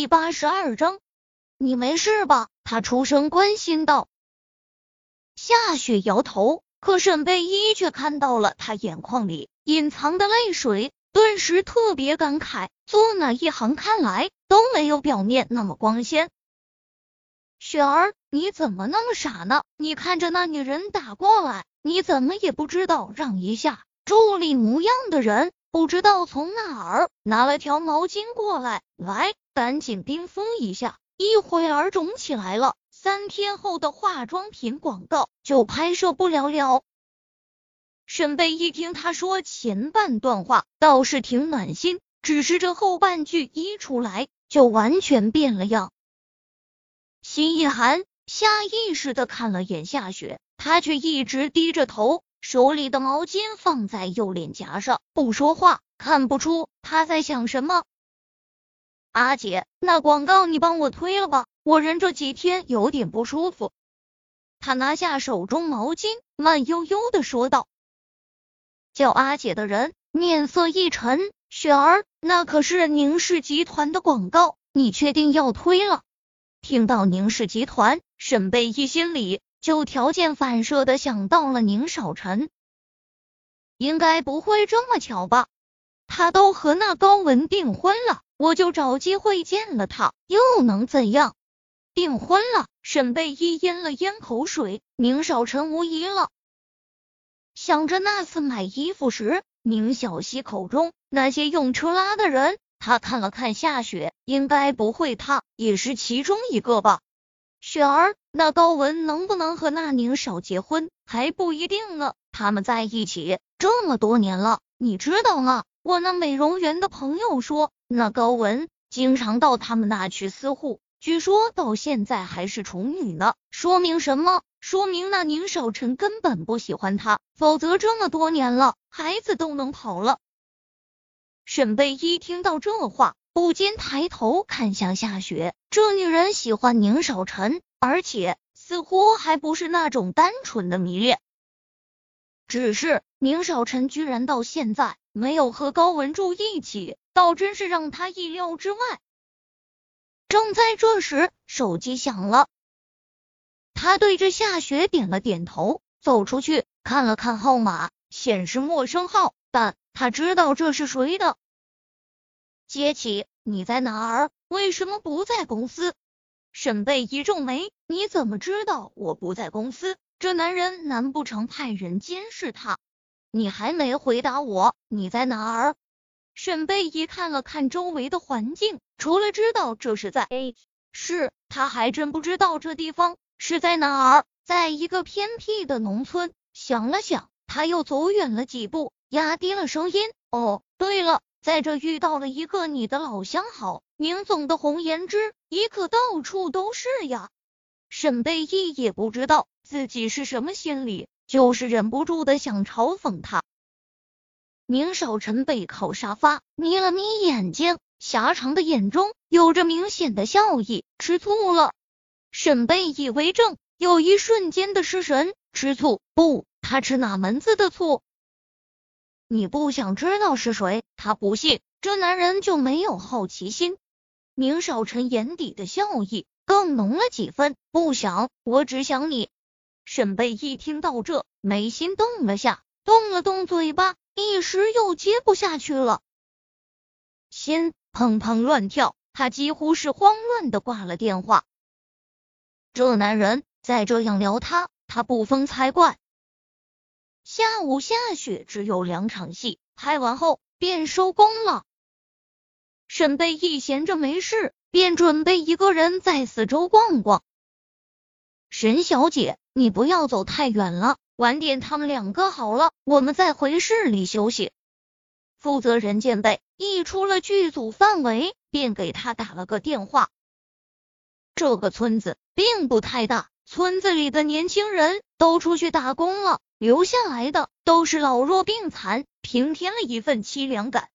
第八十二章，你没事吧？他出声关心道。夏雪摇头，可沈贝依却看到了他眼眶里隐藏的泪水，顿时特别感慨。做哪一行看来都没有表面那么光鲜。雪儿，你怎么那么傻呢？你看着那女人打过来，你怎么也不知道让一下？助理模样的人不知道从哪儿拿了条毛巾过来，来，赶紧冰敷一下，一会儿肿起来了。三天后的化妆品广告就拍摄不了了。沈贝一听他说前半段话倒是挺暖心，只是这后半句一出来就完全变了样。心一寒，下意识的看了眼夏雪，他却一直低着头，手里的毛巾放在右脸颊上，不说话，看不出她在想什么。阿姐，那广告你帮我推了吧。我人这几天有点不舒服。他拿下手中毛巾，慢悠悠的说道：“叫阿姐的人面色一沉，雪儿，那可是宁氏集团的广告，你确定要推了？”听到宁氏集团，沈贝一心里就条件反射的想到了宁少臣。应该不会这么巧吧？他都和那高文订婚了，我就找机会见了他，又能怎样？订婚了，沈贝依咽了咽口水。宁少臣无疑了。想着那次买衣服时，宁小溪口中那些用车拉的人，他看了看夏雪，应该不会，他也是其中一个吧？雪儿，那高文能不能和那宁少结婚还不一定呢。他们在一起这么多年了，你知道吗？我那美容园的朋友说，那高文经常到他们那去私护。据说到现在还是处女呢，说明什么？说明那宁少臣根本不喜欢他，否则这么多年了，孩子都能跑了。沈贝依听到这话，不禁抬头看向夏雪，这女人喜欢宁少臣，而且似乎还不是那种单纯的迷恋，只是宁少臣居然到现在没有和高文住一起，倒真是让他意料之外。正在这时，手机响了。他对着夏雪点了点头，走出去看了看号码，显示陌生号，但他知道这是谁的。接起，你在哪儿？为什么不在公司？沈贝一皱眉，你怎么知道我不在公司？这男人难不成派人监视他？你还没回答我，你在哪儿？沈贝一看了看周围的环境，除了知道这是在 A 市，他还真不知道这地方是在哪儿，在一个偏僻的农村。想了想，他又走远了几步，压低了声音：“哦，对了，在这遇到了一个你的老相好，宁总的红颜知己可到处都是呀。”沈贝一也不知道自己是什么心理，就是忍不住的想嘲讽他。宁少臣背靠沙发，眯了眯眼睛，狭长的眼中有着明显的笑意。吃醋了？沈贝以为正，有一瞬间的失神。吃醋？不，他吃哪门子的醋？你不想知道是谁？他不信，这男人就没有好奇心。宁少臣眼底的笑意更浓了几分。不想，我只想你。沈贝一听到这，眉心动了下，动了动嘴巴。一时又接不下去了，心砰砰乱跳，他几乎是慌乱的挂了电话。这男人再这样撩他，他不疯才怪。下午下雪只有两场戏，拍完后便收工了。沈贝一闲着没事，便准备一个人在四周逛逛。沈小姐，你不要走太远了。晚点他们两个好了，我们再回市里休息。负责人见贝一出了剧组范围，便给他打了个电话。这个村子并不太大，村子里的年轻人都出去打工了，留下来的都是老弱病残，平添了一份凄凉感。